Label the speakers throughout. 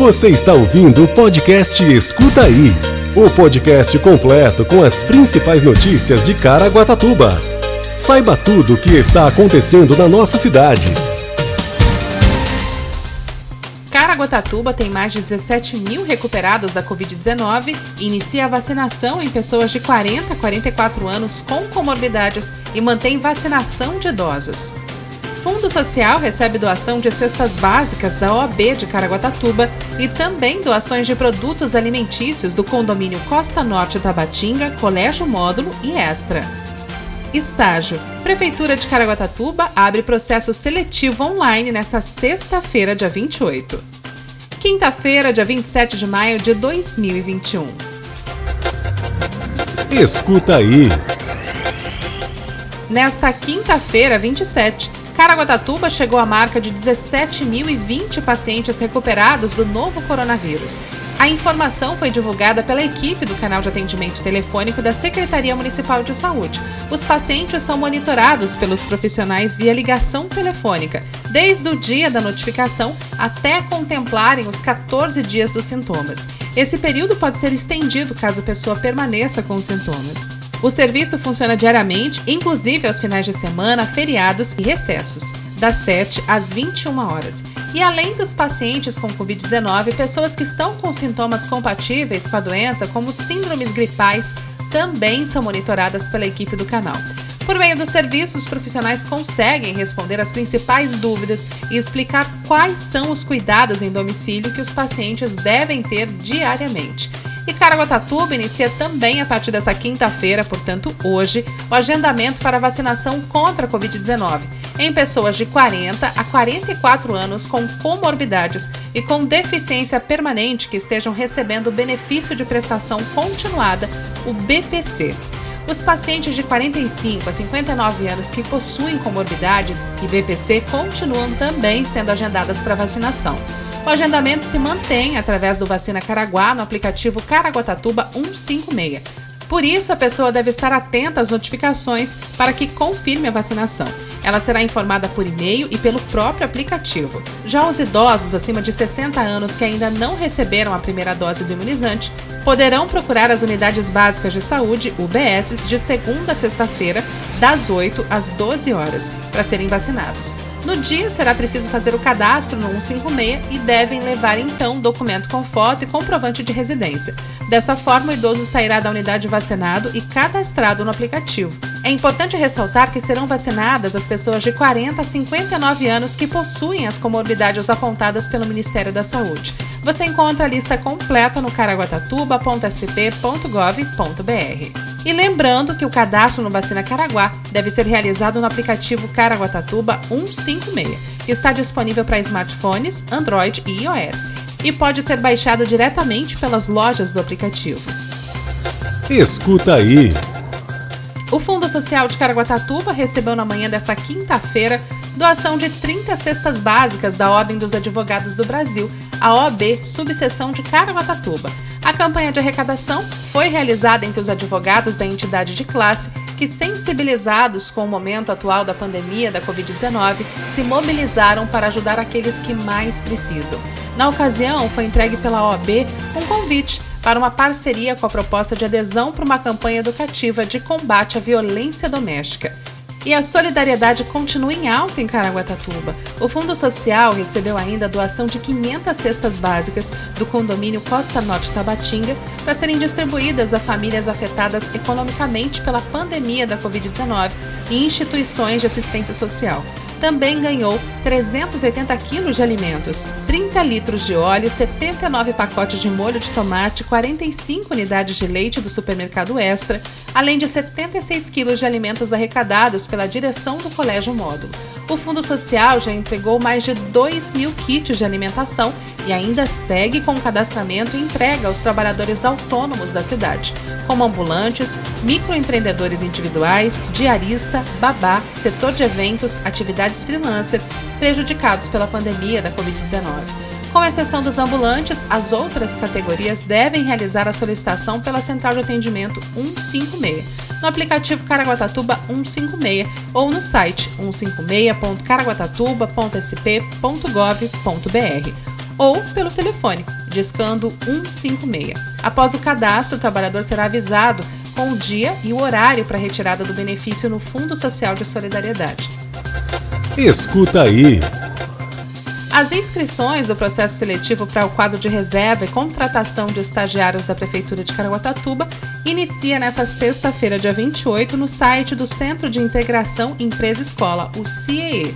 Speaker 1: Você está ouvindo o podcast Escuta Aí o podcast completo com as principais notícias de Caraguatatuba. Saiba tudo o que está acontecendo na nossa cidade.
Speaker 2: Caraguatatuba tem mais de 17 mil recuperados da Covid-19 e inicia a vacinação em pessoas de 40 a 44 anos com comorbidades e mantém vacinação de idosos. Fundo Social recebe doação de cestas básicas da OAB de Caraguatatuba e também doações de produtos alimentícios do condomínio Costa Norte Tabatinga, Colégio Módulo e Extra. Estágio. Prefeitura de Caraguatatuba abre processo seletivo online nesta sexta-feira, dia 28. Quinta-feira, dia 27 de maio de 2021.
Speaker 1: Escuta aí.
Speaker 2: Nesta quinta-feira, 27, Caraguatatuba chegou à marca de 17.020 pacientes recuperados do novo coronavírus. A informação foi divulgada pela equipe do canal de atendimento telefônico da Secretaria Municipal de Saúde. Os pacientes são monitorados pelos profissionais via ligação telefônica, desde o dia da notificação até contemplarem os 14 dias dos sintomas. Esse período pode ser estendido caso a pessoa permaneça com os sintomas. O serviço funciona diariamente, inclusive aos finais de semana, feriados e recessos, das 7 às 21 horas. E além dos pacientes com Covid-19, pessoas que estão com sintomas compatíveis com a doença, como síndromes gripais, também são monitoradas pela equipe do canal. Por meio do serviço, os profissionais conseguem responder as principais dúvidas e explicar quais são os cuidados em domicílio que os pacientes devem ter diariamente. E Caraguatatuba inicia também a partir dessa quinta-feira, portanto hoje, o agendamento para vacinação contra a Covid-19 em pessoas de 40 a 44 anos com comorbidades e com deficiência permanente que estejam recebendo o benefício de prestação continuada, o BPC. Os pacientes de 45 a 59 anos que possuem comorbidades e BPC continuam também sendo agendadas para vacinação. O agendamento se mantém através do Vacina Caraguá no aplicativo Caraguatatuba 156. Por isso, a pessoa deve estar atenta às notificações para que confirme a vacinação. Ela será informada por e-mail e pelo próprio aplicativo. Já os idosos acima de 60 anos que ainda não receberam a primeira dose do imunizante poderão procurar as unidades básicas de saúde, UBSs, de segunda a sexta-feira, das 8 às 12 horas, para serem vacinados. No dia, será preciso fazer o cadastro no 156 e devem levar então documento com foto e comprovante de residência. Dessa forma, o idoso sairá da unidade vacinado e cadastrado no aplicativo. É importante ressaltar que serão vacinadas as pessoas de 40 a 59 anos que possuem as comorbidades apontadas pelo Ministério da Saúde. Você encontra a lista completa no caraguatatuba.sp.gov.br. E lembrando que o cadastro no Vacina Caraguá deve ser realizado no aplicativo Caraguatatuba 156, que está disponível para smartphones, Android e iOS, e pode ser baixado diretamente pelas lojas do aplicativo.
Speaker 1: Escuta aí!
Speaker 2: O Fundo Social de Caraguatatuba recebeu na manhã dessa quinta-feira doação de 30 cestas básicas da Ordem dos Advogados do Brasil, a OAB, subseção de Caraguatatuba. A campanha de arrecadação foi realizada entre os advogados da entidade de classe que, sensibilizados com o momento atual da pandemia da Covid-19, se mobilizaram para ajudar aqueles que mais precisam. Na ocasião, foi entregue pela OAB um convite para uma parceria com a proposta de adesão para uma campanha educativa de combate à violência doméstica. E a solidariedade continua em alta em Caraguatatuba. O Fundo Social recebeu ainda a doação de 500 cestas básicas do condomínio Costa Norte Tabatinga para serem distribuídas a famílias afetadas economicamente pela pandemia da Covid-19 e instituições de assistência social também ganhou 380 quilos de alimentos, 30 litros de óleo, 79 pacotes de molho de tomate, 45 unidades de leite do supermercado Extra, além de 76 quilos de alimentos arrecadados pela direção do Colégio Módulo. O Fundo Social já entregou mais de 2 mil kits de alimentação e ainda segue com cadastramento e entrega aos trabalhadores autônomos da cidade, como ambulantes, microempreendedores individuais, diarista, babá, setor de eventos, atividades freelancer, prejudicados pela pandemia da Covid-19. Com exceção dos ambulantes, as outras categorias devem realizar a solicitação pela Central de Atendimento 156, no aplicativo Caraguatatuba 156 ou no site 156.caraguatatuba.sp.gov.br. ou pelo telefone, discando 156. Após o cadastro, o trabalhador será avisado com o dia e o horário para retirada do benefício no Fundo Social de Solidariedade.
Speaker 1: Escuta aí!
Speaker 2: As inscrições do processo seletivo para o quadro de reserva e contratação de estagiários da Prefeitura de Caraguatatuba inicia nesta sexta-feira, dia 28, no site do Centro de Integração Empresa Escola, o CIEE.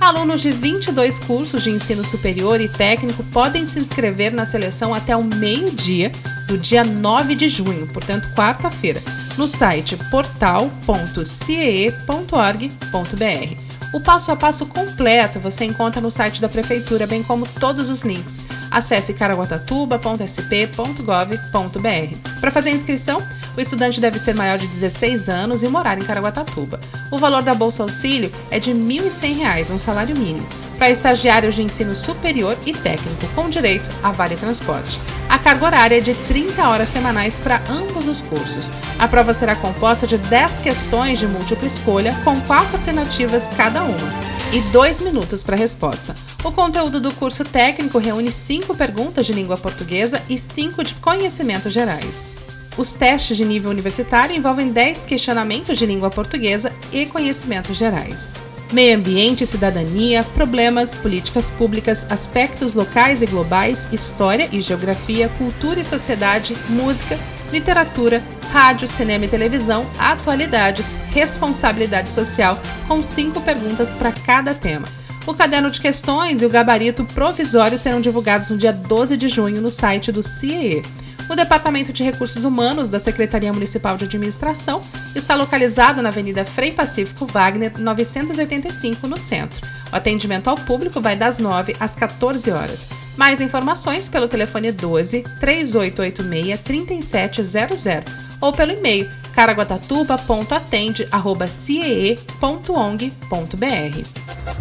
Speaker 2: Alunos de 22 cursos de ensino superior e técnico podem se inscrever na seleção até o meio-dia do dia 9 de junho, portanto, quarta-feira, no site portal.ciee.org.br. O passo a passo completo você encontra no site da Prefeitura, bem como todos os links. Acesse caraguatatuba.sp.gov.br. Para fazer a inscrição, o estudante deve ser maior de 16 anos e morar em Caraguatatuba. O valor da Bolsa Auxílio é de R$ 1.100, um salário mínimo, para estagiários de ensino superior e técnico, com direito a vale transporte. A carga horária é de 30 horas semanais para ambos os cursos. A prova será composta de 10 questões de múltipla escolha, com quatro alternativas cada uma e dois minutos para resposta. O conteúdo do curso técnico reúne cinco perguntas de língua portuguesa e cinco de conhecimentos gerais. Os testes de nível universitário envolvem 10 questionamentos de língua portuguesa e conhecimentos gerais. Meio ambiente, cidadania, problemas, políticas públicas, aspectos locais e globais, história e geografia, cultura e sociedade, música, literatura, rádio, cinema e televisão, atualidades, responsabilidade social, com cinco perguntas para cada tema. O caderno de questões e o gabarito provisório serão divulgados no dia 12 de junho no site do CIE. O Departamento de Recursos Humanos da Secretaria Municipal de Administração está localizado na Avenida Frei Pacífico Wagner, 985, no centro. O atendimento ao público vai das 9 às 14 horas. Mais informações pelo telefone 12 3886 3700 ou pelo e-mail caraguatatuba.atende.ciee.ong.br.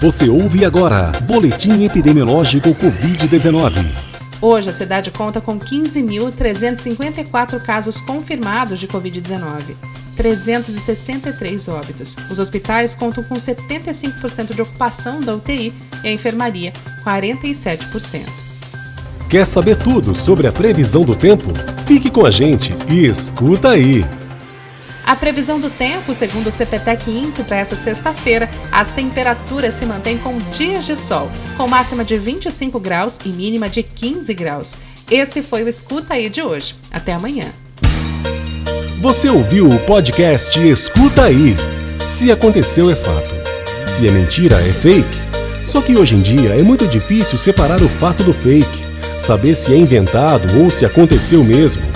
Speaker 1: Você ouve agora Boletim Epidemiológico Covid-19.
Speaker 2: Hoje, a cidade conta com 15.354 casos confirmados de Covid-19. 363 óbitos. Os hospitais contam com 75% de ocupação da UTI e a enfermaria 47%.
Speaker 1: Quer saber tudo sobre a previsão do tempo? Fique com a gente e escuta aí!
Speaker 2: A previsão do tempo, segundo o CPTEC INPE, para essa sexta-feira, as temperaturas se mantêm com dias de sol, com máxima de 25 graus e mínima de 15 graus. Esse foi o Escuta Aí de hoje. Até amanhã.
Speaker 1: Você ouviu o podcast Escuta Aí. Se aconteceu, é fato. Se é mentira, é fake. Só que hoje em dia é muito difícil separar o fato do fake, saber se é inventado ou se aconteceu mesmo.